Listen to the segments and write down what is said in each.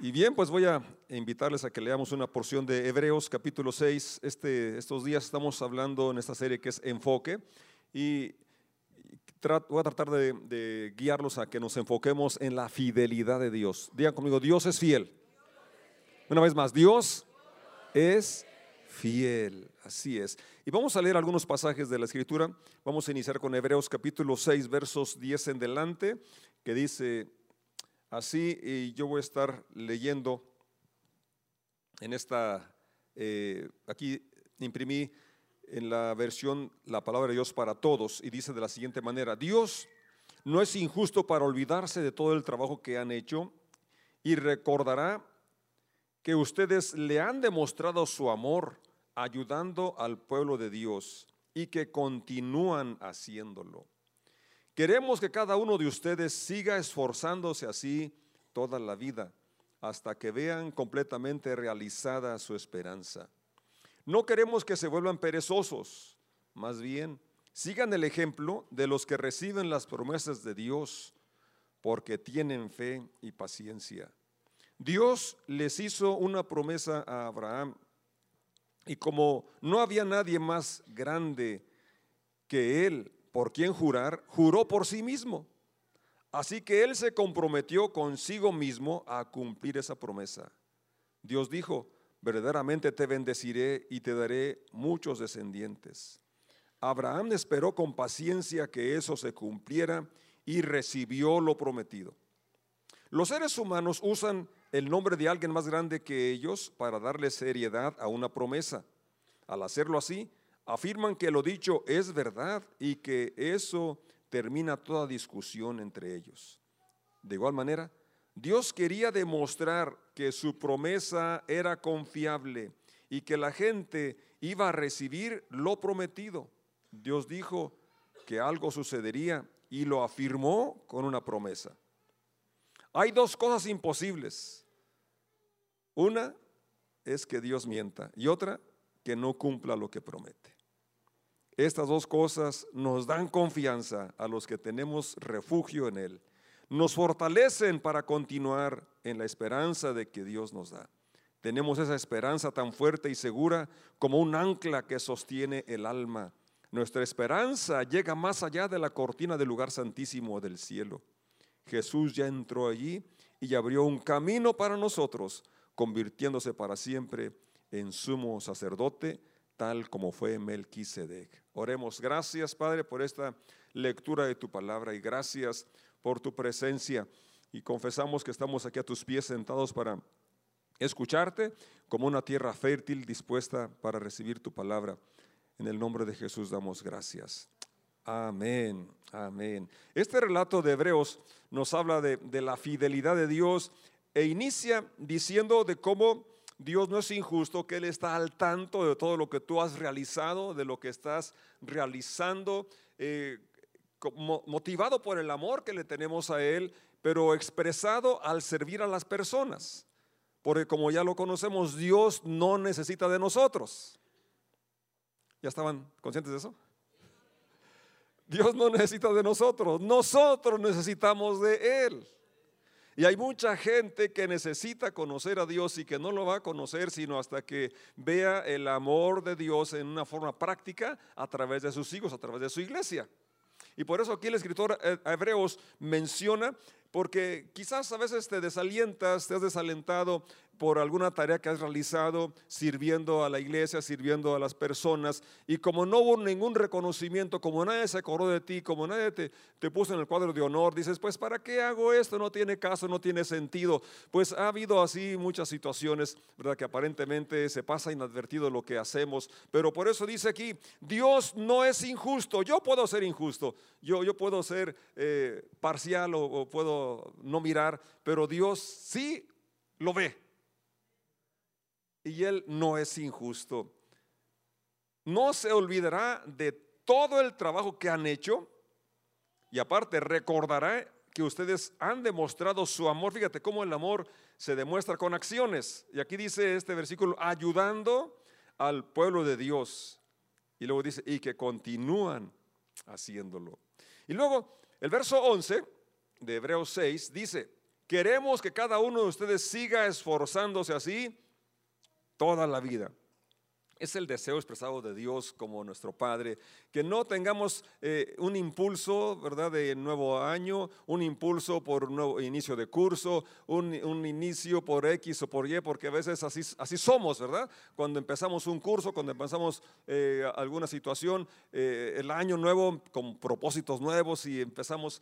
Y bien, pues voy a invitarles a que leamos una porción de Hebreos capítulo 6. Este, estos días estamos hablando en esta serie que es Enfoque y voy a tratar de, de guiarlos a que nos enfoquemos en la fidelidad de Dios. Digan conmigo, Dios es fiel. Una vez más, Dios es fiel. Así es. Y vamos a leer algunos pasajes de la Escritura. Vamos a iniciar con Hebreos capítulo 6, versos 10 en delante, que dice así, y yo voy a estar leyendo en esta, eh, aquí imprimí en la versión la palabra de Dios para todos, y dice de la siguiente manera, Dios no es injusto para olvidarse de todo el trabajo que han hecho y recordará que ustedes le han demostrado su amor ayudando al pueblo de Dios y que continúan haciéndolo. Queremos que cada uno de ustedes siga esforzándose así toda la vida, hasta que vean completamente realizada su esperanza. No queremos que se vuelvan perezosos, más bien, sigan el ejemplo de los que reciben las promesas de Dios, porque tienen fe y paciencia. Dios les hizo una promesa a Abraham, y como no había nadie más grande que él por quien jurar, juró por sí mismo. Así que él se comprometió consigo mismo a cumplir esa promesa. Dios dijo, verdaderamente te bendeciré y te daré muchos descendientes. Abraham esperó con paciencia que eso se cumpliera y recibió lo prometido. Los seres humanos usan el nombre de alguien más grande que ellos para darle seriedad a una promesa. Al hacerlo así, afirman que lo dicho es verdad y que eso termina toda discusión entre ellos. De igual manera, Dios quería demostrar que su promesa era confiable y que la gente iba a recibir lo prometido. Dios dijo que algo sucedería y lo afirmó con una promesa. Hay dos cosas imposibles. Una es que Dios mienta y otra que no cumpla lo que promete. Estas dos cosas nos dan confianza a los que tenemos refugio en Él. Nos fortalecen para continuar en la esperanza de que Dios nos da. Tenemos esa esperanza tan fuerte y segura como un ancla que sostiene el alma. Nuestra esperanza llega más allá de la cortina del lugar santísimo del cielo. Jesús ya entró allí y abrió un camino para nosotros, convirtiéndose para siempre en sumo sacerdote tal como fue Melquisedec. Oremos, gracias Padre por esta lectura de tu palabra y gracias por tu presencia. Y confesamos que estamos aquí a tus pies sentados para escucharte como una tierra fértil dispuesta para recibir tu palabra. En el nombre de Jesús damos gracias. Amén, amén. Este relato de Hebreos nos habla de, de la fidelidad de Dios e inicia diciendo de cómo Dios no es injusto, que Él está al tanto de todo lo que tú has realizado, de lo que estás realizando, eh, motivado por el amor que le tenemos a Él, pero expresado al servir a las personas. Porque como ya lo conocemos, Dios no necesita de nosotros. ¿Ya estaban conscientes de eso? Dios no necesita de nosotros, nosotros necesitamos de Él. Y hay mucha gente que necesita conocer a Dios y que no lo va a conocer sino hasta que vea el amor de Dios en una forma práctica a través de sus hijos, a través de su iglesia. Y por eso aquí el escritor a Hebreos menciona, porque quizás a veces te desalientas, te has desalentado por alguna tarea que has realizado sirviendo a la iglesia, sirviendo a las personas, y como no hubo ningún reconocimiento, como nadie se acordó de ti, como nadie te, puso en el cuadro de honor, dices, pues ¿para qué hago esto? No tiene caso, no tiene sentido. Pues ha habido así muchas situaciones, ¿verdad? Que aparentemente se pasa inadvertido lo que hacemos, pero por eso dice aquí, Dios no es injusto, yo puedo ser injusto, yo, yo puedo ser eh, parcial o puedo no mirar, pero Dios sí lo ve y Él no es injusto. No se olvidará de todo el trabajo que han hecho y aparte recordará que ustedes han demostrado su amor. Fíjate cómo el amor se demuestra con acciones. Y aquí dice este versículo, ayudando al pueblo de Dios. Y luego dice, y que continúan haciéndolo. Y luego el verso 11 de Hebreos 6 dice, queremos que cada uno de ustedes siga esforzándose así toda la vida. Es el deseo expresado de Dios como nuestro Padre, que no tengamos eh, un impulso, ¿verdad?, de nuevo año, un impulso por nuevo inicio de curso, un, inicio por X o por Y, porque a veces así, así somos, ¿verdad? Cuando empezamos un curso, cuando empezamos eh, alguna situación, eh, el año nuevo con propósitos nuevos y empezamos,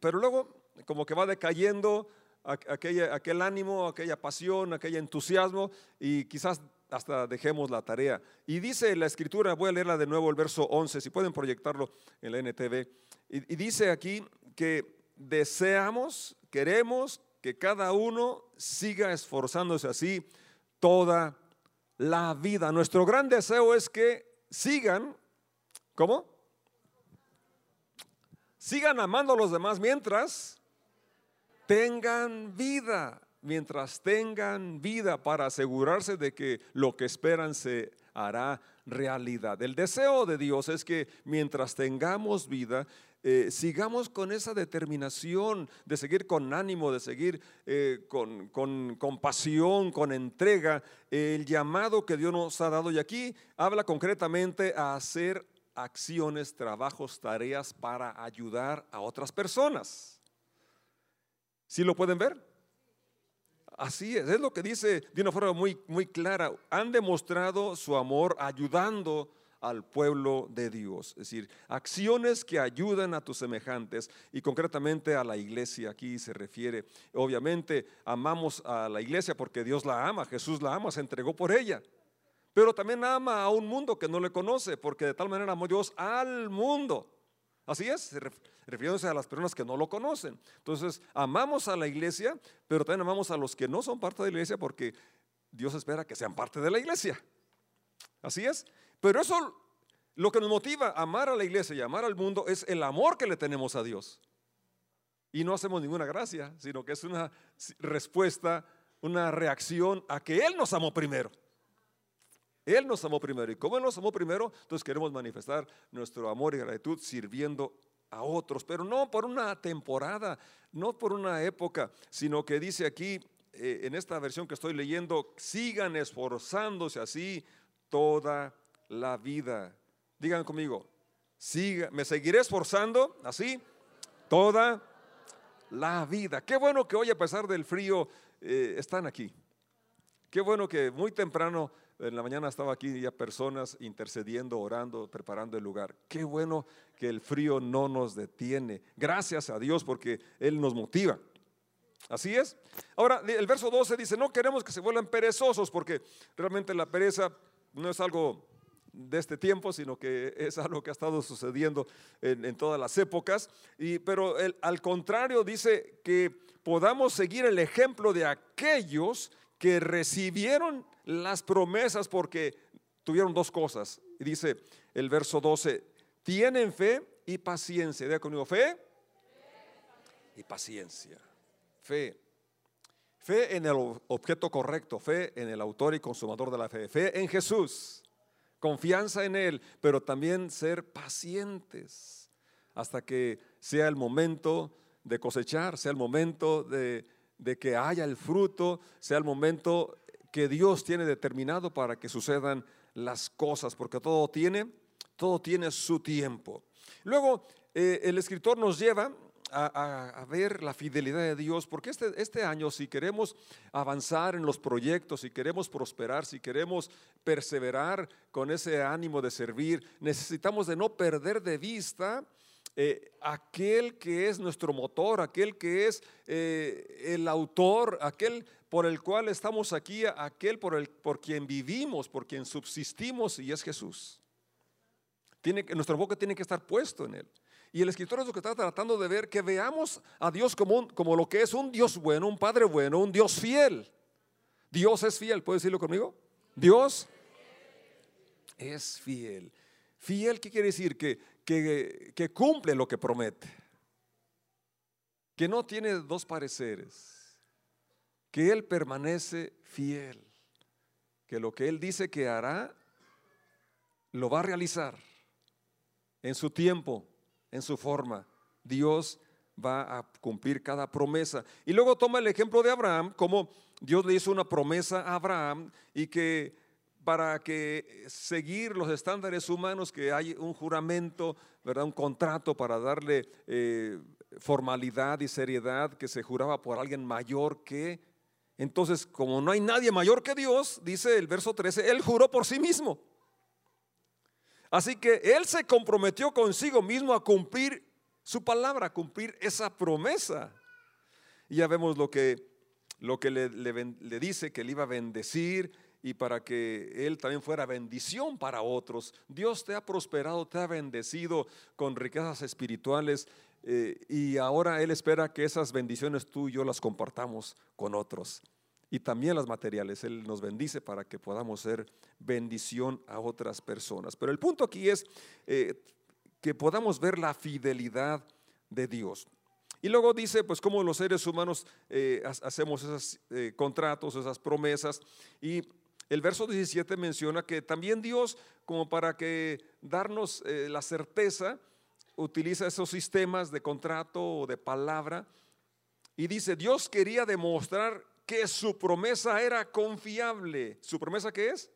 pero luego como que va decayendo aquel ánimo, aquella pasión, aquel entusiasmo y quizás hasta dejemos la tarea. Y dice la escritura, voy a leerla de nuevo el verso 11, si pueden proyectarlo en la NTV. Y, y dice aquí que deseamos, queremos que cada uno siga esforzándose así toda la vida. Nuestro gran deseo es que sigan, ¿cómo? Sigan amando a los demás mientras tengan vida mientras tengan vida para asegurarse de que lo que esperan se hará realidad. El deseo de Dios es que mientras tengamos vida, eh, sigamos con esa determinación de seguir con ánimo, de seguir eh, con, con, con, pasión, con entrega, el llamado que Dios nos ha dado. Y aquí habla concretamente a hacer acciones, trabajos, tareas para ayudar a otras personas. ¿Sí lo pueden ver? Así es, es lo que dice de una forma muy, muy clara. Han demostrado su amor ayudando al pueblo de Dios. Es decir, acciones que ayudan a tus semejantes y concretamente a la iglesia. Aquí se refiere, obviamente, amamos a la iglesia porque Dios la ama, Jesús la ama, se entregó por ella. Pero también ama a un mundo que no le conoce, porque de tal manera amó Dios al mundo. Así es, refiriéndose a las personas que no lo conocen. Entonces, amamos a la iglesia, pero también amamos a los que no son parte de la iglesia porque Dios espera que sean parte de la iglesia. Así es. Pero eso, lo que nos motiva a amar a la iglesia y amar al mundo es el amor que le tenemos a Dios. Y no hacemos ninguna gracia, sino que es una respuesta, una reacción a que Él nos amó primero. Él nos amó primero. Y como Él nos amó primero, entonces queremos manifestar nuestro amor y gratitud sirviendo a otros, pero no por una temporada, no por una época, sino que dice aquí eh, en esta versión que estoy leyendo, sigan esforzándose así toda la vida. Digan conmigo, me seguiré esforzando así toda la vida. Qué bueno que hoy a pesar del frío eh, están aquí. Qué bueno que muy temprano en la mañana estaba aquí ya personas intercediendo, orando, preparando el lugar. Qué bueno que el frío no nos detiene. Gracias a Dios porque Él nos motiva. Así es. Ahora, el verso 12 dice, no queremos que se vuelvan perezosos porque realmente la pereza no es algo de este tiempo, sino que es algo que ha estado sucediendo en, todas las épocas. Y, pero al contrario dice que podamos seguir el ejemplo de aquellos que recibieron las promesas porque tuvieron dos cosas. Y dice el verso 12, tienen fe y paciencia. Diga conmigo, fe y paciencia. Fe. Fe en el objeto correcto, fe en el autor y consumador de la fe, fe en Jesús, confianza en Él, pero también ser pacientes hasta que sea el momento de cosechar, sea el momento de, de que haya el fruto, sea el momento que Dios tiene determinado para que sucedan las cosas, porque todo tiene, todo tiene su tiempo. Luego, eh, el escritor nos lleva a, ver la fidelidad de Dios, porque este, este año si queremos avanzar en los proyectos, si queremos prosperar, si queremos perseverar con ese ánimo de servir, necesitamos de no perder de vista eh, aquel que es nuestro motor, aquel que es eh, el autor, aquel por el cual estamos aquí, aquel por, el, por quien vivimos, por quien subsistimos y es Jesús. Tiene, nuestro boca tiene que estar puesto en él. Y el escritor es lo que está tratando de ver, que veamos a Dios como, como lo que es un Dios bueno, un Padre bueno, un Dios fiel. Dios es fiel, ¿puede decirlo conmigo? Dios es fiel. Fiel, ¿qué quiere decir? Que, que, que cumple lo que promete. Que no tiene dos pareceres que Él permanece fiel, que lo que Él dice que hará, lo va a realizar en su tiempo, en su forma. Dios va a cumplir cada promesa. Y luego toma el ejemplo de Abraham, como Dios le hizo una promesa a Abraham y que para que seguir los estándares humanos, que hay un juramento, ¿verdad? un contrato para darle eh, formalidad y seriedad que se juraba por alguien mayor que. Entonces, como no hay nadie mayor que Dios, dice el verso 13, Él juró por sí mismo. Así que Él se comprometió consigo mismo a cumplir su palabra, a cumplir esa promesa. Y ya vemos lo que, lo que le, le dice, que Él iba a bendecir, y para que Él también fuera bendición para otros. Dios te ha prosperado, te ha bendecido con riquezas espirituales eh, y ahora Él espera que esas bendiciones tú y yo las compartamos con otros. Y también las materiales. Él nos bendice para que podamos ser bendición a otras personas. Pero el punto aquí es eh, que podamos ver la fidelidad de Dios. Y luego dice, pues cómo los seres humanos eh, hacemos esos contratos, esas promesas. Y el verso 17 menciona que también Dios, como para que darnos la certeza, utiliza esos sistemas de contrato o de palabra. Y dice, Dios quería demostrar que su promesa era confiable. ¿Su promesa qué es?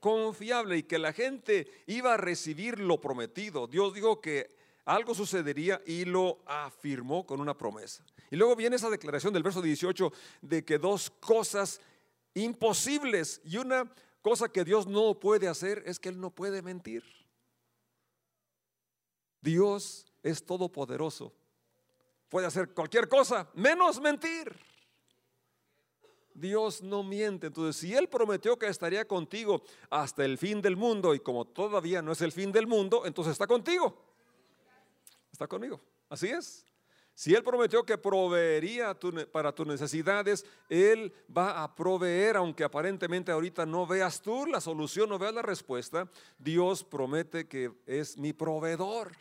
Confiable y que la gente iba a recibir lo prometido. Dios dijo que algo sucedería y lo afirmó con una promesa. Y luego viene esa declaración del verso 18 de que dos cosas imposibles. Y una cosa que Dios no puede hacer es que Él no puede mentir. Dios es todopoderoso. Puede hacer cualquier cosa, menos mentir. Dios no miente. Entonces, si Él prometió que estaría contigo hasta el fin del mundo y como todavía no es el fin del mundo, entonces está contigo. Está conmigo. Así es. Si Él prometió que proveería para tus necesidades, Él va a proveer, aunque aparentemente ahorita no veas tú la solución, no veas la respuesta. Dios promete que es mi proveedor.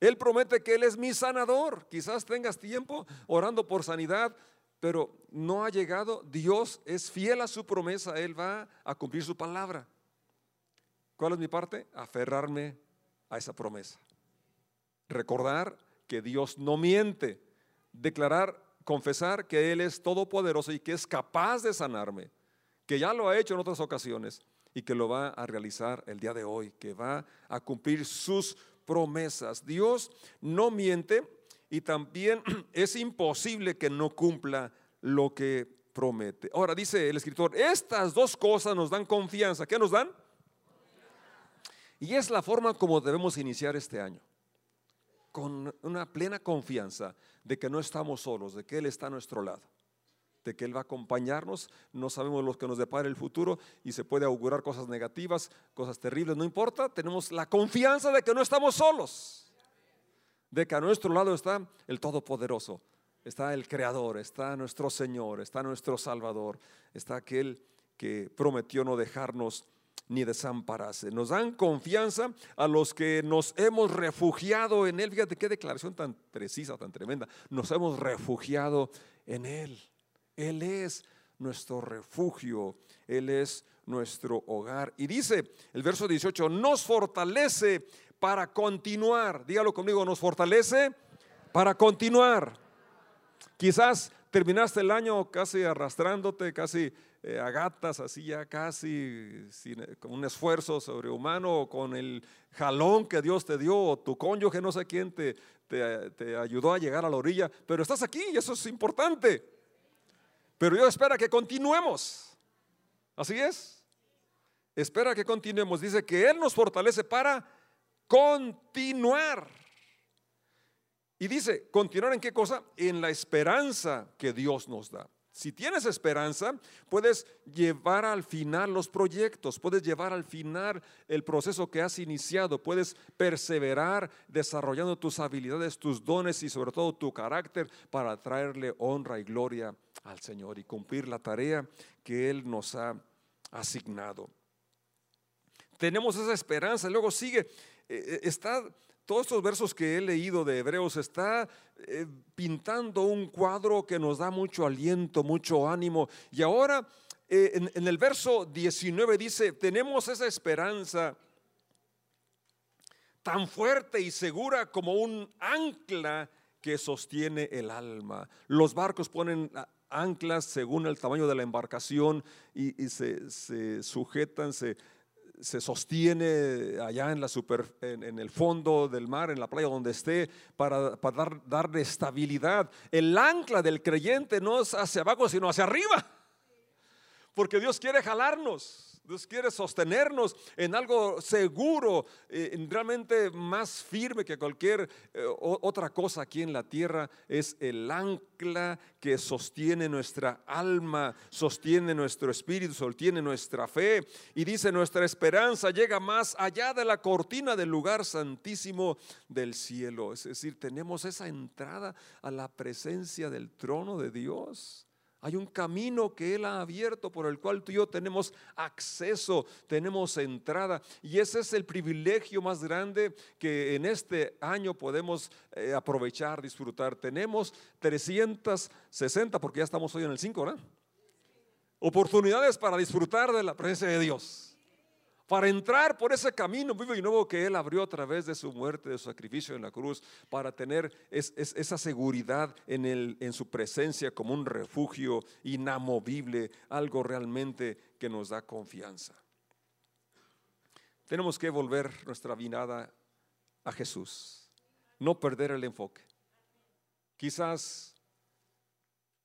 Él promete que Él es mi sanador. Quizás tengas tiempo orando por sanidad, pero no ha llegado. Dios es fiel a su promesa. Él va a cumplir su palabra. ¿Cuál es mi parte? Aferrarme a esa promesa recordar que Dios no miente, declarar, confesar que Él es todopoderoso y que es capaz de sanarme, que ya lo ha hecho en otras ocasiones y que lo va a realizar el día de hoy, que va a cumplir sus promesas. Dios no miente y también es imposible que no cumpla lo que promete. Ahora dice el escritor, estas dos cosas nos dan confianza. ¿Qué nos dan? Y es la forma como debemos iniciar este año con una plena confianza de que no estamos solos, de que Él está a nuestro lado, de que Él va a acompañarnos. No sabemos lo que nos depara el futuro y se puede augurar cosas negativas, cosas terribles, no importa. Tenemos la confianza de que no estamos solos, de que a nuestro lado está el Todopoderoso, está el Creador, está nuestro Señor, está nuestro Salvador, está aquel que prometió no dejarnos ni desampararse. Nos dan confianza a los que nos hemos refugiado en Él. Fíjate qué declaración tan precisa, tan tremenda. Nos hemos refugiado en Él. Él es nuestro refugio. Él es nuestro hogar. Y dice el verso 18, nos fortalece para continuar. Dígalo conmigo, nos fortalece para continuar. Quizás terminaste el año casi arrastrándote, casi eh, a gatas, así ya casi sin, con un esfuerzo sobrehumano, con el jalón que Dios te dio, o tu cónyuge, no sé quién te, te, ayudó a llegar a la orilla, pero estás aquí y eso es importante. Pero Dios espera que continuemos. Así es. Espera que continuemos. Dice que Él nos fortalece para continuar. Y dice, continuar en qué cosa? En la esperanza que Dios nos da. Si tienes esperanza, puedes llevar al final los proyectos, puedes llevar al final el proceso que has iniciado, puedes perseverar desarrollando tus habilidades, tus dones y sobre todo tu carácter para traerle honra y gloria al Señor y cumplir la tarea que Él nos ha asignado. Tenemos esa esperanza, luego sigue, eh, eh, está todos estos versos que he leído de Hebreos está eh, pintando un cuadro que nos da mucho aliento, mucho ánimo. Y ahora en, en el verso 19 dice, tenemos esa esperanza, tan fuerte y segura como un ancla que sostiene el alma. Los barcos ponen anclas según el tamaño de la embarcación y, se, sujetan, se, se sostiene allá en, la super, en, el fondo del mar, en la playa donde esté, para, para dar, darle estabilidad. El ancla del creyente no es hacia abajo, sino hacia arriba, porque Dios quiere jalarnos. Dios quiere sostenernos en algo seguro, eh, realmente más firme que cualquier eh, otra cosa aquí en la tierra. Es el ancla que sostiene nuestra alma, sostiene nuestro espíritu, sostiene nuestra fe. Y dice, nuestra esperanza llega más allá de la cortina del lugar santísimo del cielo. Es decir, tenemos esa entrada a la presencia del trono de Dios. Hay un camino que Él ha abierto por el cual tú y yo tenemos acceso, tenemos entrada. Y ese es el privilegio más grande que en este año podemos eh, aprovechar, disfrutar. Tenemos 360, porque ya estamos hoy en el 5, ¿verdad? Oportunidades para disfrutar de la presencia de Dios para entrar por ese camino vivo y nuevo que Él abrió a través de su muerte, de su sacrificio en la cruz, para tener esa seguridad en, su presencia como un refugio inamovible, algo realmente que nos da confianza. Tenemos que volver nuestra vinada a Jesús, no perder el enfoque. Quizás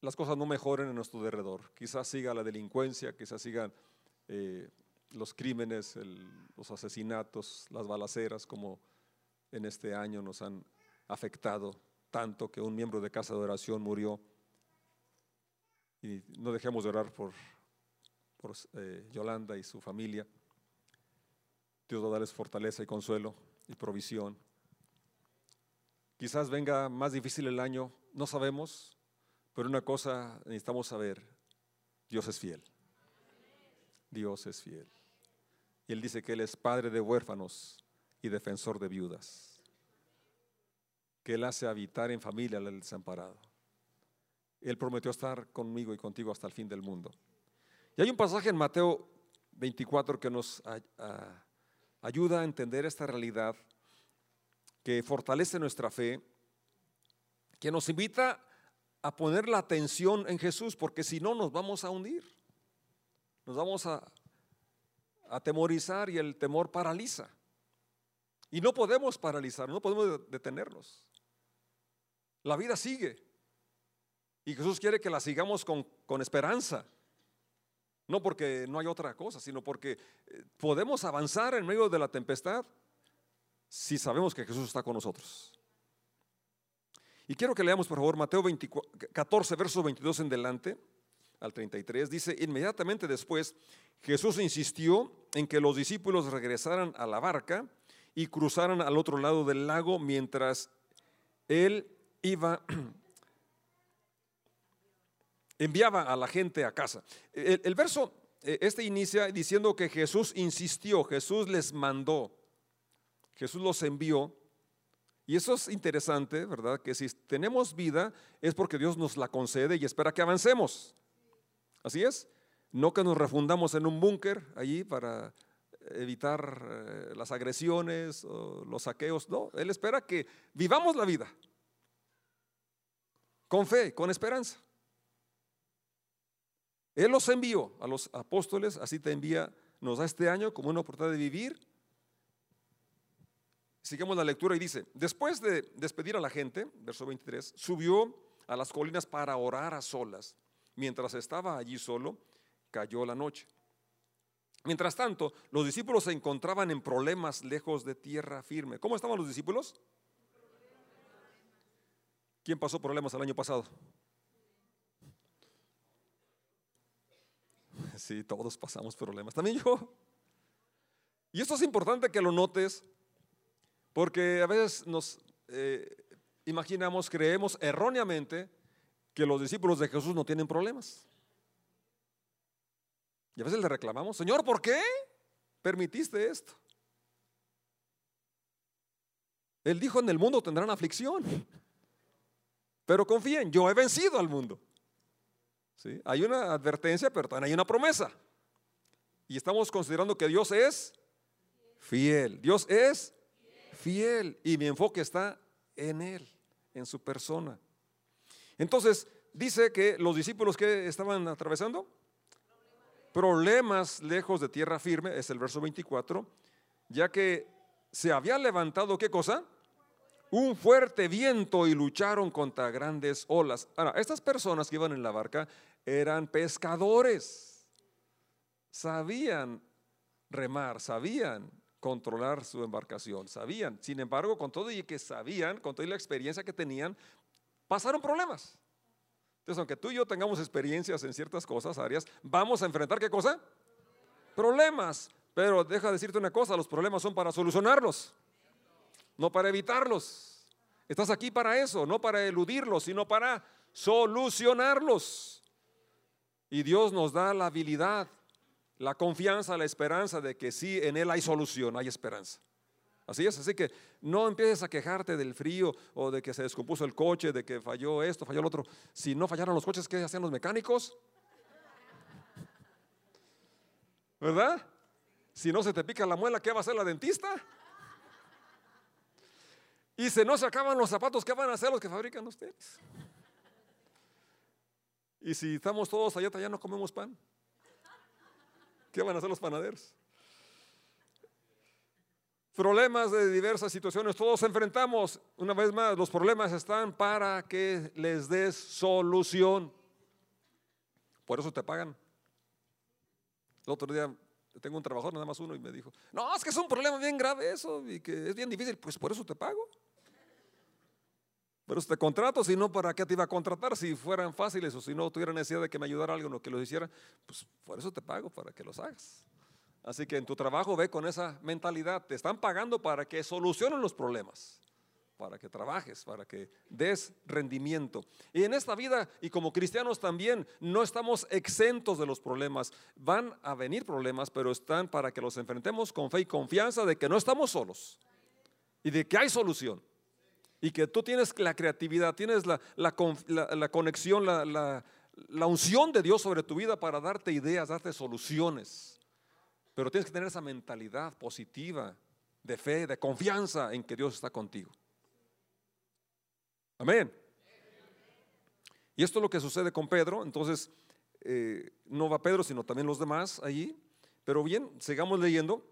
las cosas no mejoren en nuestro derredor, quizás siga la delincuencia, quizás sigan... Eh, los crímenes, los asesinatos, las balaceras, como en este año nos han afectado tanto que un miembro de casa de oración murió. Y no dejemos de orar por, por eh, Yolanda y su familia. Dios va a darles fortaleza y consuelo y provisión. Quizás venga más difícil el año, no sabemos, pero una cosa necesitamos saber, Dios es fiel. Dios es fiel. Y él dice que él es padre de huérfanos y defensor de viudas. Que él hace habitar en familia al desamparado. Él prometió estar conmigo y contigo hasta el fin del mundo. Y hay un pasaje en Mateo 24 que nos ayuda a entender esta realidad, que fortalece nuestra fe, que nos invita a poner la atención en Jesús, porque si no nos vamos a hundir. Nos vamos a atemorizar y el temor paraliza. Y no podemos paralizar, no podemos detenernos. La vida sigue. Y Jesús quiere que la sigamos con, con esperanza. No porque no hay otra cosa, sino porque eh, podemos avanzar en medio de la tempestad si sabemos que Jesús está con nosotros. Y quiero que leamos, por favor, Mateo 14, versos 22 en delante al 33, dice, inmediatamente después Jesús insistió en que los discípulos regresaran a la barca y cruzaran al otro lado del lago mientras él iba, enviaba a la gente a casa. El, verso, eh, este inicia diciendo que Jesús insistió, Jesús les mandó, Jesús los envió. Y eso es interesante, ¿verdad? Que si tenemos vida es porque Dios nos la concede y espera que avancemos. Así es. No que nos refundamos en un búnker allí para evitar eh, las agresiones o los saqueos. No, Él espera que vivamos la vida con fe, con esperanza. Él los envió a los apóstoles, así te envía, nos da este año como una oportunidad de vivir. Sigamos la lectura y dice, después de despedir a la gente, verso 23, subió a las colinas para orar a solas. Mientras estaba allí solo, cayó la noche. Mientras tanto, los discípulos se encontraban en problemas lejos de tierra firme. ¿Cómo estaban los discípulos? ¿Quién pasó problemas el año pasado? Sí, todos pasamos problemas, también yo. Y esto es importante que lo notes, porque a veces nos eh, imaginamos, creemos erróneamente que los discípulos de Jesús no tienen problemas. Y a veces le reclamamos, Señor, ¿por qué permitiste esto? Él dijo, en el mundo tendrán aflicción, pero confíen, yo he vencido al mundo. ¿Sí? Hay una advertencia, pero también hay una promesa. Y estamos considerando que Dios es fiel. Dios es fiel y mi enfoque está en Él, en su persona. Entonces, dice que los discípulos que estaban atravesando problemas lejos de tierra firme, es el verso 24, ya que se había levantado, ¿qué cosa? Un fuerte viento y lucharon contra grandes olas. Ahora, estas personas que iban en la barca eran pescadores, sabían remar, sabían controlar su embarcación, sabían. Sin embargo, con todo y que sabían, con toda la experiencia que tenían, pasaron problemas. Entonces, aunque tú y yo tengamos experiencias en ciertas cosas, áreas, vamos a enfrentar qué cosa? Problemas. Pero deja de decirte una cosa, los problemas son para solucionarlos, no para evitarlos. Estás aquí para eso, no para eludirlos, sino para solucionarlos. Y Dios nos da la habilidad, la confianza, la esperanza de que sí, en Él hay solución, hay esperanza. Así es, así que no empieces a quejarte del frío o de que se descompuso el coche, de que falló esto, falló el otro. Si no fallaron los coches, ¿qué hacían los mecánicos? ¿Verdad? Si no se te pica la muela, ¿qué va a hacer la dentista? Y si no se acaban los zapatos, ¿qué van a hacer los que fabrican ustedes? Y si estamos todos allá, allá no comemos pan, ¿qué van a hacer los panaderos? Problemas de diversas situaciones, todos enfrentamos. Una vez más, los problemas están para que les des solución. Por eso te pagan. El otro día tengo un trabajador, nada más uno, y me dijo, no, es que es un problema bien grave eso y que es bien difícil. Pues por eso te pago. Pero te contrato, si no, ¿para qué te iba a contratar? Si fueran fáciles o si no tuviera necesidad de que me ayudara algo o que lo hiciera, pues por eso te pago, para que los hagas. Así que en tu trabajo ve con esa mentalidad. Te están pagando para que solucionen los problemas, para que trabajes, para que des rendimiento. Y en esta vida, y como cristianos también, no estamos exentos de los problemas. Van a venir problemas, pero están para que los enfrentemos con fe y confianza de que no estamos solos y de que hay solución. Y que tú tienes la creatividad, tienes la, conexión, la unción de Dios sobre tu vida para darte ideas, darte soluciones. Pero tienes que tener esa mentalidad positiva, de fe, de confianza en que Dios está contigo. Amén. Y esto es lo que sucede con Pedro. Entonces, eh, no va Pedro, sino también los demás allí. Pero bien, sigamos leyendo.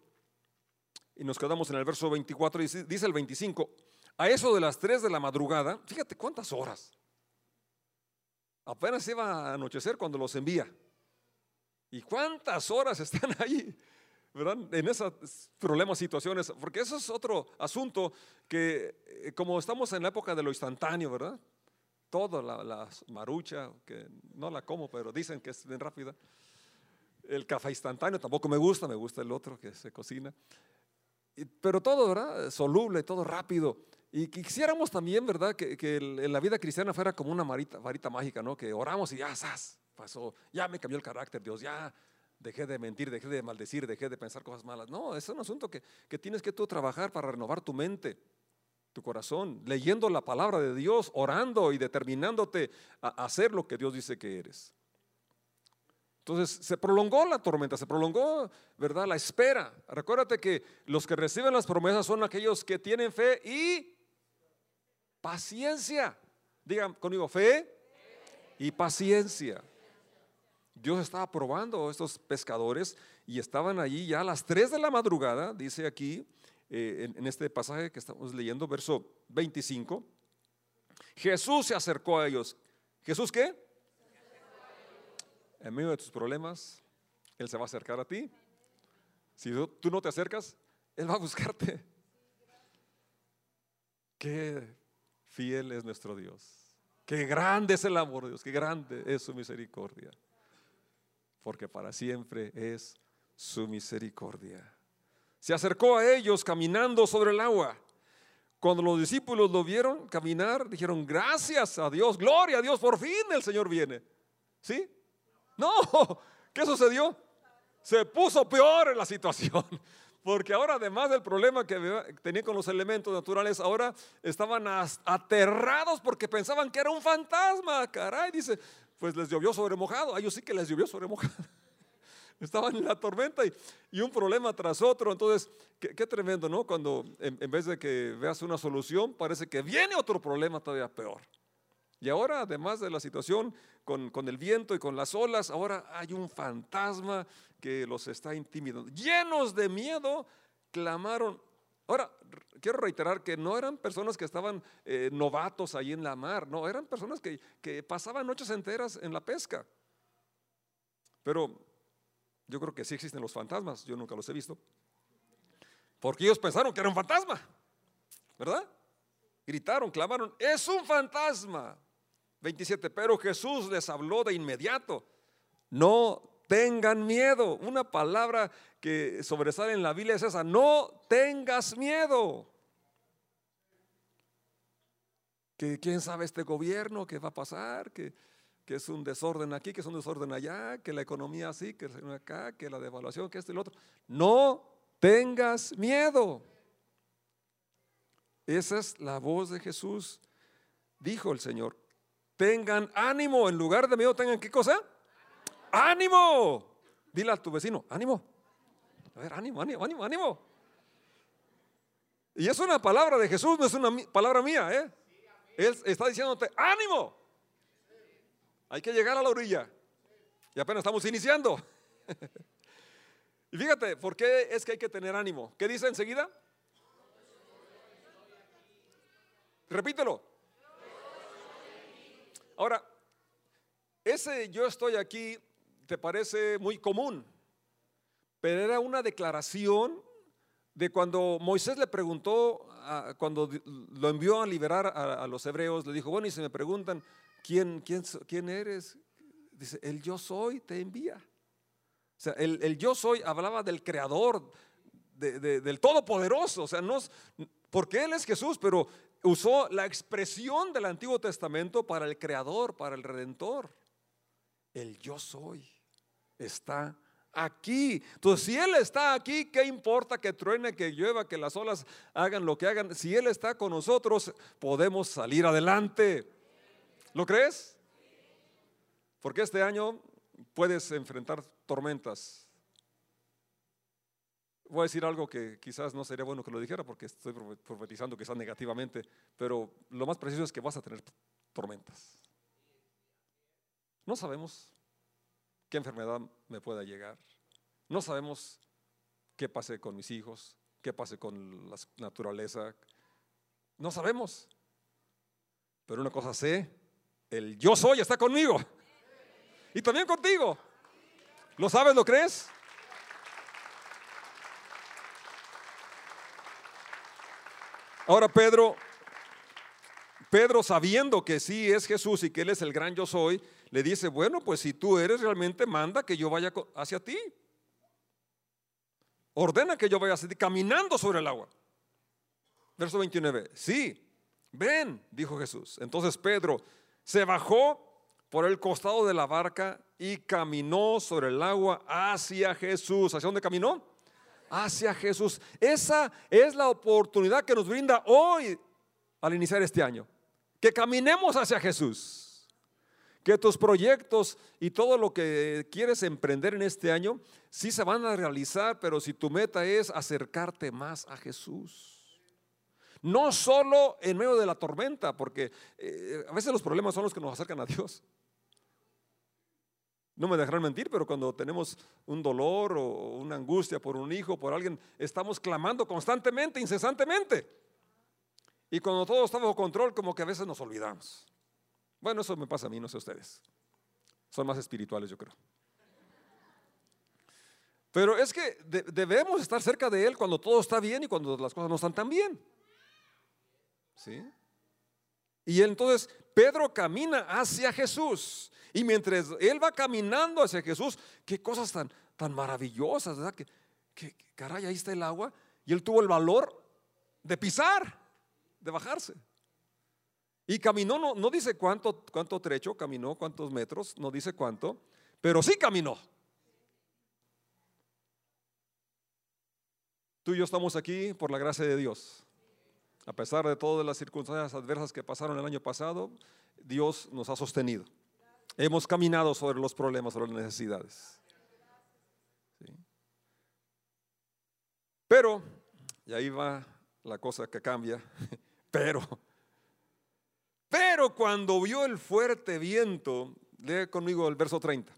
Y nos quedamos en el verso 24 y dice el 25. A eso de las 3 de la madrugada, fíjate cuántas horas. Apenas iba a anochecer cuando los envía. ¿Y cuántas horas están ahí? ¿Verdad? En esos problemas, situaciones, porque eso es otro asunto que eh, como estamos en la época de lo instantáneo, ¿verdad? Todo, la, marucha, que no la como, pero dicen que es bien rápida. El café instantáneo tampoco me gusta, me gusta el otro que se cocina. pero todo, ¿verdad? Soluble, todo rápido. Y quisiéramos también, ¿verdad? Que, que la vida cristiana fuera como una varita, varita mágica, ¿no? Que oramos y ya, ¡zas! Pasó, ya me cambió el carácter, Dios, ya dejé de mentir, dejé de maldecir, dejé de pensar cosas malas. No, es un asunto que, tienes que tú trabajar para renovar tu mente, tu corazón, leyendo la palabra de Dios, orando y determinándote a hacer lo que Dios dice que eres. Entonces se prolongó la tormenta, se prolongó, ¿verdad? La espera. Recuérdate que los que reciben las promesas son aquellos que tienen fe y paciencia. Digan conmigo, fe y paciencia. Dios estaba probando a estos pescadores y estaban allí ya a las 3 de la madrugada, dice aquí eh, en, este pasaje que estamos leyendo, verso 25. Jesús se acercó a ellos. ¿Jesús qué? En medio de tus problemas, Él se va a acercar a ti. Si tú no te acercas, Él va a buscarte. Qué fiel es nuestro Dios. Qué grande es el amor de Dios. Qué grande es su misericordia porque para siempre es su misericordia. Se acercó a ellos caminando sobre el agua. Cuando los discípulos lo vieron caminar, dijeron, gracias a Dios, gloria a Dios, por fin el Señor viene. ¿Sí? No, ¿qué sucedió? Se puso peor en la situación. Porque ahora, además del problema que tenían con los elementos naturales, ahora estaban aterrados porque pensaban que era un fantasma. Caray, dice, pues les llovió sobre mojado. A ellos sí que les llovió sobre mojado. Estaban en la tormenta y, un problema tras otro. Entonces, qué, tremendo, ¿no? Cuando en, vez de que veas una solución, parece que viene otro problema todavía peor. Y ahora, además de la situación con, con, el viento y con las olas, ahora hay un fantasma que los está intimidando. Llenos de miedo, clamaron. Ahora, quiero reiterar que no eran personas que estaban eh, novatos ahí en la mar, no, eran personas que, que pasaban noches enteras en la pesca. Pero yo creo que sí existen los fantasmas, yo nunca los he visto. Porque ellos pensaron que era un fantasma, ¿verdad? Gritaron, clamaron, es un fantasma. 27, pero Jesús les habló de inmediato, no tengan miedo. Una palabra que sobresale en la Biblia es esa, no tengas miedo. Que quién sabe este gobierno, qué va a pasar, que, que es un desorden aquí, que es un desorden allá, que la economía así, que acá, que la devaluación, que esto y lo otro. No tengas miedo. Esa es la voz de Jesús, dijo el Señor. Tengan ánimo, en lugar de miedo, tengan qué cosa? Ánimo. Dile a tu vecino, ánimo. A ver, ánimo, ánimo, ánimo, ánimo. Y es una palabra de Jesús, no es una palabra mía, ¿eh? Él está diciéndote, ánimo. Hay que llegar a la orilla. Y apenas estamos iniciando. y fíjate, ¿por qué es que hay que tener ánimo? ¿Qué dice enseguida? Repítelo. Ahora, ese yo estoy aquí te parece muy común, pero era una declaración de cuando Moisés le preguntó, cuando lo envió a liberar a, los hebreos, le dijo, bueno, y si me preguntan, ¿quién, quién, quién eres? Dice, el yo soy te envía. O sea, el, yo soy hablaba del creador, del todopoderoso. O sea, no, porque Él es Jesús, pero usó la expresión del Antiguo Testamento para el creador, para el redentor. El yo soy está aquí. Entonces, si Él está aquí, ¿qué importa que truene, que llueva, que las olas hagan lo que hagan? Si Él está con nosotros, podemos salir adelante. ¿Lo crees? Porque este año puedes enfrentar tormentas. Voy a decir algo que quizás no sería bueno que lo dijera porque estoy profetizando quizás negativamente, pero lo más preciso es que vas a tener tormentas. No sabemos qué enfermedad me pueda llegar. No sabemos qué pase con mis hijos, qué pase con la naturaleza. No sabemos. Pero una cosa sé, el yo soy está conmigo. Y también contigo. ¿Lo sabes? ¿Lo crees? Ahora Pedro, Pedro sabiendo que sí es Jesús y que Él es el gran yo soy, le dice, bueno, pues si tú eres realmente, manda que yo vaya hacia ti. Ordena que yo vaya hacia ti, caminando sobre el agua. Verso 29, sí, ven, dijo Jesús. Entonces Pedro se bajó por el costado de la barca y caminó sobre el agua hacia Jesús. ¿Hacia dónde caminó? Hacia Jesús. Esa es la oportunidad que nos brinda hoy al iniciar este año. Que caminemos hacia Jesús que tus proyectos y todo lo que quieres emprender en este año sí se van a realizar, pero si tu meta es acercarte más a Jesús. No solo en medio de la tormenta, porque eh, a veces los problemas son los que nos acercan a Dios. No me dejarán mentir, pero cuando tenemos un dolor o una angustia por un hijo, por alguien, estamos clamando constantemente, incesantemente. Y cuando todo está bajo control, como que a veces nos olvidamos. Bueno, eso me pasa a mí, no sé ustedes. Son más espirituales, yo creo. Pero es que debemos estar cerca de Él cuando todo está bien y cuando las cosas no están tan bien. ¿Sí? Y entonces Pedro camina hacia Jesús. Y mientras él va caminando hacia Jesús, qué cosas tan, tan maravillosas, ¿verdad? Que, que, caray, ahí está el agua. Y él tuvo el valor de pisar, de bajarse. Y caminó, no, no dice cuánto, cuánto trecho caminó, cuántos metros, no dice cuánto, pero sí caminó. Tú y yo estamos aquí por la gracia de Dios. A pesar de todas las circunstancias adversas que pasaron el año pasado, Dios nos ha sostenido. Hemos caminado sobre los problemas, sobre las necesidades. Pero, y ahí va la cosa que cambia, pero, pero cuando vio el fuerte viento, lee conmigo el verso 30.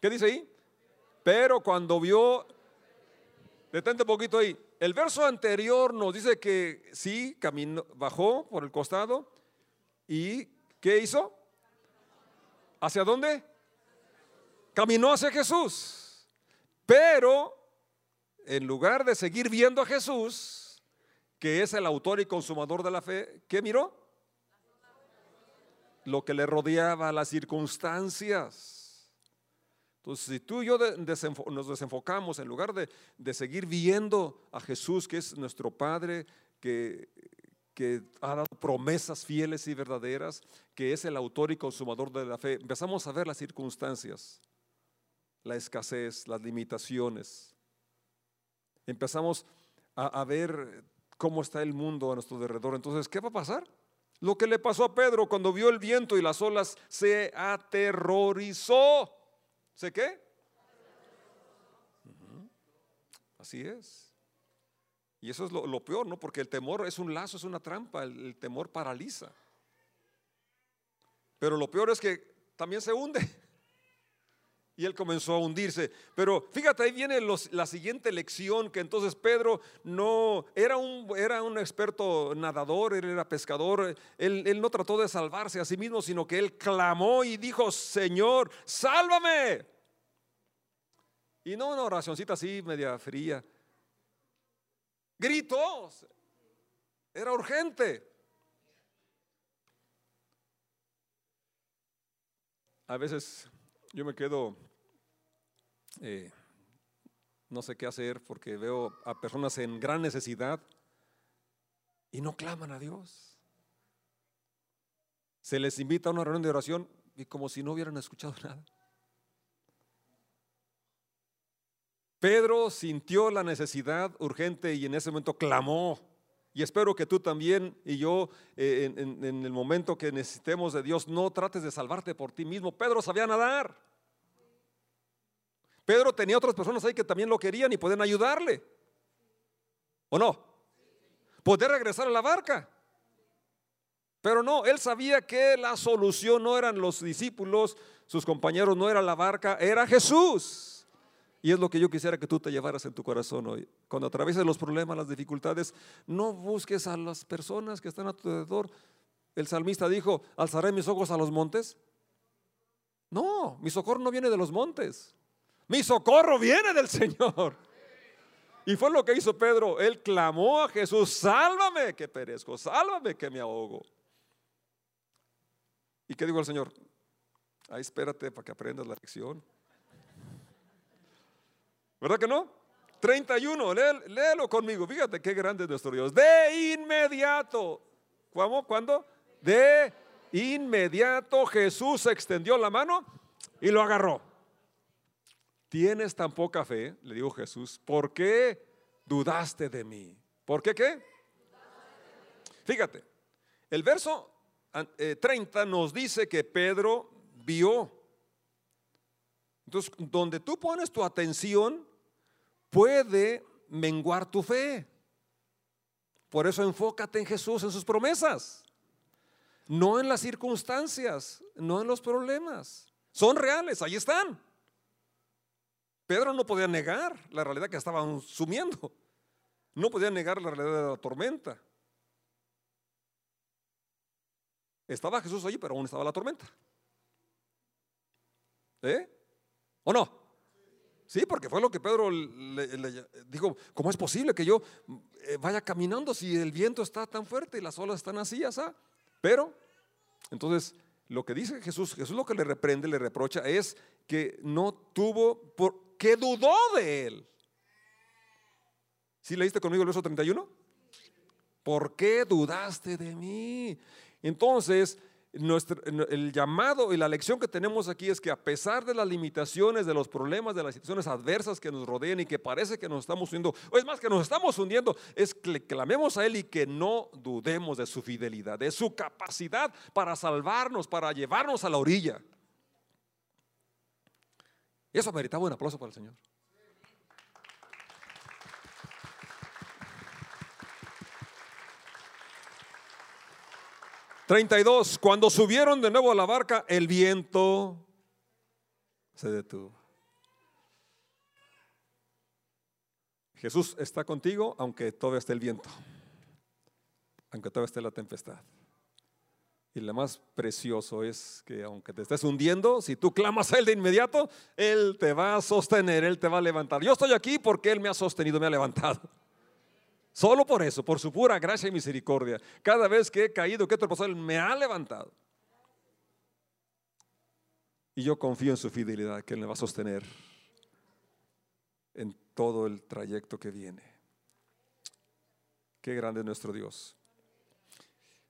¿Qué dice ahí? Pero cuando vio, detente un poquito ahí, el verso anterior nos dice que sí, caminó, bajó por el costado y ¿qué hizo? ¿Hacia dónde? Caminó hacia Jesús. Pero en lugar de seguir viendo a Jesús, que es el autor y consumador de la fe, ¿qué miró? Lo que le rodeaba, las circunstancias. Entonces, si tú y yo nos desenfocamos, en lugar de, seguir viendo a Jesús, que es nuestro Padre, que, que ha dado promesas fieles y verdaderas, que es el autor y consumador de la fe, empezamos a ver las circunstancias, la escasez, las limitaciones. Empezamos a ver cómo está el mundo a nuestro alrededor. Entonces, ¿qué va a pasar? Lo que le pasó a Pedro cuando vio el viento y las olas, se aterrorizó. ¿Sé qué? Así es. Y eso es lo, peor, ¿no? Porque el temor es un lazo, es una trampa, el, temor paraliza. Pero lo peor es que también se hunde. Y él comenzó a hundirse. Pero fíjate, ahí viene la siguiente lección, que entonces Pedro no era un, era un experto nadador, él era pescador, él, él no trató de salvarse a sí mismo, sino que él clamó y dijo, Señor, sálvame. Y no una oracioncita así, media fría. Gritó, era urgente. A veces yo me quedo eh, no sé qué hacer porque veo a personas en gran necesidad y no claman a Dios. Se les invita a una reunión de oración y como si no hubieran escuchado nada. Pedro sintió la necesidad urgente y en ese momento clamó. Y espero que tú también y yo eh, en, en el momento que necesitemos de Dios no trates de salvarte por ti mismo. Pedro sabía nadar. Pedro tenía otras personas ahí que también lo querían y pueden ayudarle. ¿O no? Poder regresar a la barca. Pero no, él sabía que la solución no eran los discípulos, sus compañeros, no era la barca, era Jesús. Y es lo que yo quisiera que tú te llevaras en tu corazón hoy. Cuando atravieses los problemas, las dificultades, no busques a las personas que están a tu alrededor. El salmista dijo, alzaré mis ojos a los montes. No, mi socorro no viene de los montes. Mi socorro viene del Señor. Y fue lo que hizo Pedro. Él clamó a Jesús, sálvame que perezco, sálvame que me ahogo. ¿Y qué dijo el Señor? Ahí espérate para que aprendas la lección. ¿Verdad que no? 31, léelo conmigo. Fíjate qué grande es nuestro Dios. De inmediato. ¿Cómo? ¿Cuándo? De inmediato Jesús extendió la mano y lo agarró. Tienes tan poca fe, le dijo Jesús, ¿por qué dudaste de mí? ¿Por qué qué? Fíjate, el verso 30 eh, nos dice que Pedro vio. Entonces, donde tú pones tu atención, puede menguar tu fe. Por eso enfócate en Jesús, en sus promesas. No en las circunstancias, no en los problemas. Son reales, ahí están. Pedro no podía negar la realidad que estaban sumiendo. No podía negar la realidad de la tormenta. Estaba Jesús allí, pero aún estaba la tormenta. ¿Eh? ¿O no? Sí, porque fue lo que Pedro le, dijo, ¿cómo es posible que yo eh, vaya caminando si el viento está tan fuerte y las olas están así? Pero, entonces, lo que dice Jesús, Jesús lo que le reprende, le reprocha, es que no tuvo, por, que dudó de él. ¿Sí leíste conmigo el verso 31? ¿Por qué dudaste de mí? Entonces, el llamado y la lección que tenemos aquí es que a pesar de las limitaciones, de los problemas, de las situaciones adversas que nos rodean y que parece que nos estamos hundiendo, o es más que nos estamos hundiendo, es que le clamemos a Él y que no dudemos de su fidelidad, de su capacidad para salvarnos, para llevarnos a la orilla. Eso meritaba un aplauso para el Señor. 32. Cuando subieron de nuevo a la barca, el viento se detuvo. Jesús está contigo aunque todavía esté el viento, aunque todavía esté la tempestad. Y lo más precioso es que aunque te estés hundiendo, si tú clamas a Él de inmediato, Él te va a sostener, Él te va a levantar. Yo estoy aquí porque Él me ha sostenido, me ha levantado. Solo por eso, por su pura gracia y misericordia. Cada vez que he caído, que he tropezado, Él me ha levantado. Y yo confío en su fidelidad, que Él me va a sostener en todo el trayecto que viene. Qué grande es nuestro Dios.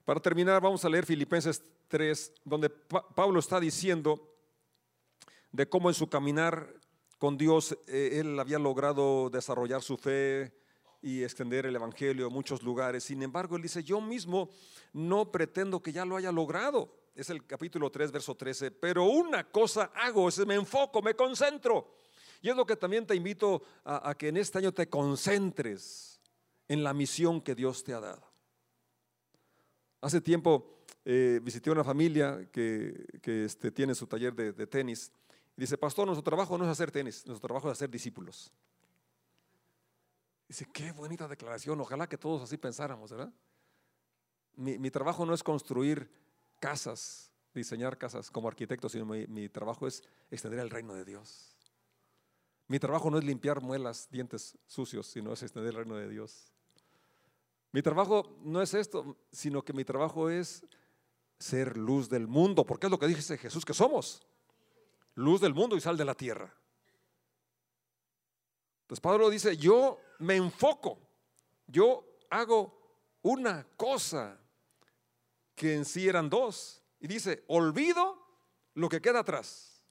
Para terminar, vamos a leer Filipenses 3, donde Pablo está diciendo de cómo en su caminar con Dios eh, él había logrado desarrollar su fe y extender el Evangelio a muchos lugares. Sin embargo, él dice, yo mismo no pretendo que ya lo haya logrado. Es el capítulo 3, verso 13. Pero una cosa hago, es me enfoco, me concentro. Y es lo que también te invito a, que en este año te concentres en la misión que Dios te ha dado. Hace tiempo eh, visité una familia que, este, tiene su taller de, tenis y dice, pastor, nuestro trabajo no es hacer tenis, nuestro trabajo es hacer discípulos. Dice, qué bonita declaración, ojalá que todos así pensáramos, ¿verdad? Mi, trabajo no es construir casas, diseñar casas como arquitecto, sino mi, mi trabajo es extender el reino de Dios. Mi trabajo no es limpiar muelas, dientes sucios, sino es extender el reino de Dios. Mi trabajo no es esto, sino que mi trabajo es ser luz del mundo, porque es lo que dice Jesús que somos. Luz del mundo y sal de la tierra. Entonces Pablo dice, yo me enfoco, yo hago una cosa que en sí eran dos. Y dice, olvido lo que queda atrás.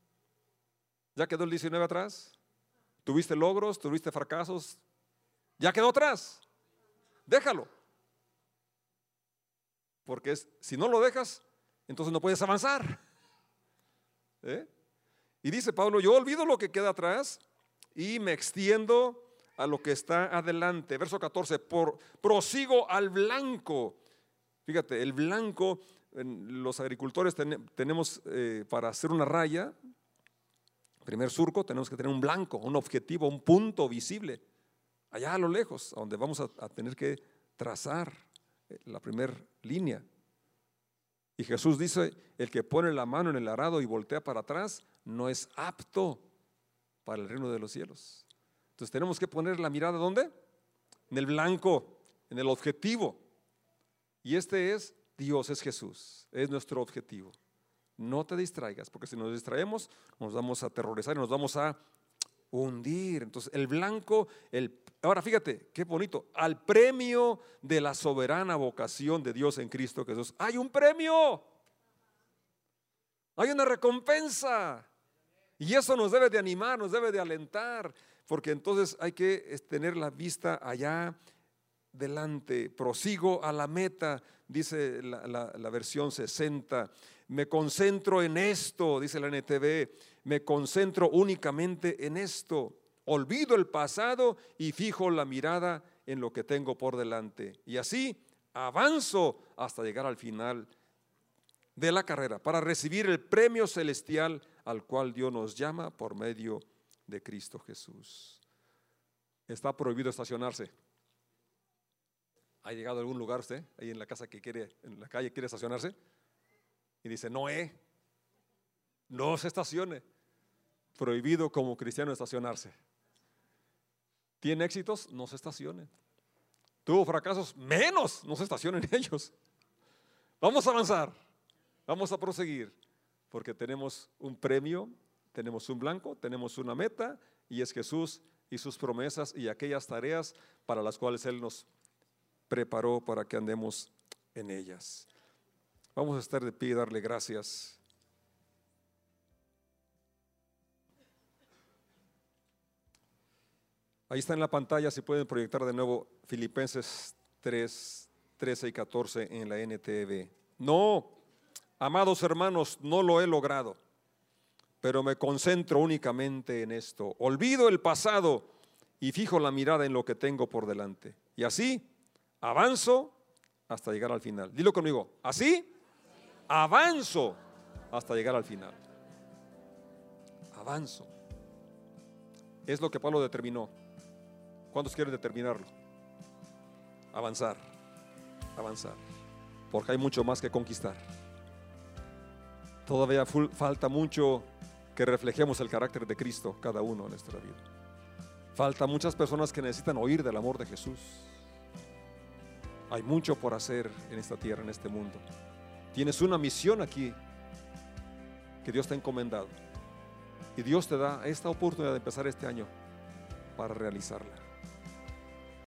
¿Ya quedó el 19 atrás? ¿Tuviste logros? ¿Tuviste fracasos? ¿Ya quedó atrás? déjalo. Porque es, si no lo dejas, entonces no puedes avanzar. ¿Eh? Y dice Pablo, yo olvido lo que queda atrás y me extiendo a lo que está adelante. Verso 14, por, prosigo al blanco. Fíjate, el blanco, los agricultores tenemos eh, para hacer una raya, primer surco, tenemos que tener un blanco, un objetivo, un punto visible allá a lo lejos, a donde vamos a, tener que trazar eh, la primera línea. Y Jesús dice, el que pone la mano en el arado y voltea para atrás, no es apto para el reino de los cielos. Entonces tenemos que poner la mirada ¿dónde? En el blanco, en el objetivo. Y este es Dios, es Jesús, es nuestro objetivo. No te distraigas, porque si nos distraemos, nos vamos a aterrorizar y nos vamos a hundir. Entonces, el blanco, el, ahora fíjate, qué bonito, al premio de la soberana vocación de Dios en Cristo Jesús. Hay un premio, hay una recompensa. Y eso nos debe de animar, nos debe de alentar, porque entonces hay que tener la vista allá delante, prosigo a la meta, dice la, versión 60, me concentro en esto, dice la NTV, me concentro únicamente en esto. Olvido el pasado y fijo la mirada en lo que tengo por delante. Y así avanzo hasta llegar al final de la carrera para recibir el premio celestial al cual Dios nos llama por medio de Cristo Jesús. Está prohibido estacionarse. ¿Ha llegado a algún lugar usted ahí en la casa que quiere, en la calle quiere estacionarse? Y dice, Noé, no se estacione prohibido como cristiano estacionarse. ¿Tiene éxitos? No se estacione. ¿Tuvo fracasos? Menos, no se estacionen ellos. Vamos a avanzar, vamos a proseguir, porque tenemos un premio, tenemos un blanco, tenemos una meta, y es Jesús y sus promesas y aquellas tareas para las cuales Él nos preparó para que andemos en ellas. Vamos a estar de pie y darle gracias Ahí está en la pantalla, si pueden proyectar de nuevo Filipenses 3, 13 y 14 en la NTV. No, amados hermanos, no lo he logrado, pero me concentro únicamente en esto. Olvido el pasado y fijo la mirada en lo que tengo por delante. Y así avanzo hasta llegar al final. Dilo conmigo, así avanzo hasta llegar al final. Avanzo. Es lo que Pablo determinó. ¿Cuántos quieren determinarlo? Avanzar, avanzar. Porque hay mucho más que conquistar. Todavía falta mucho que reflejemos el carácter de Cristo cada uno en nuestra vida. Falta muchas personas que necesitan oír del amor de Jesús. Hay mucho por hacer en esta tierra, en este mundo. Tienes una misión aquí que Dios te ha encomendado. Y Dios te da esta oportunidad de empezar este año para realizarla.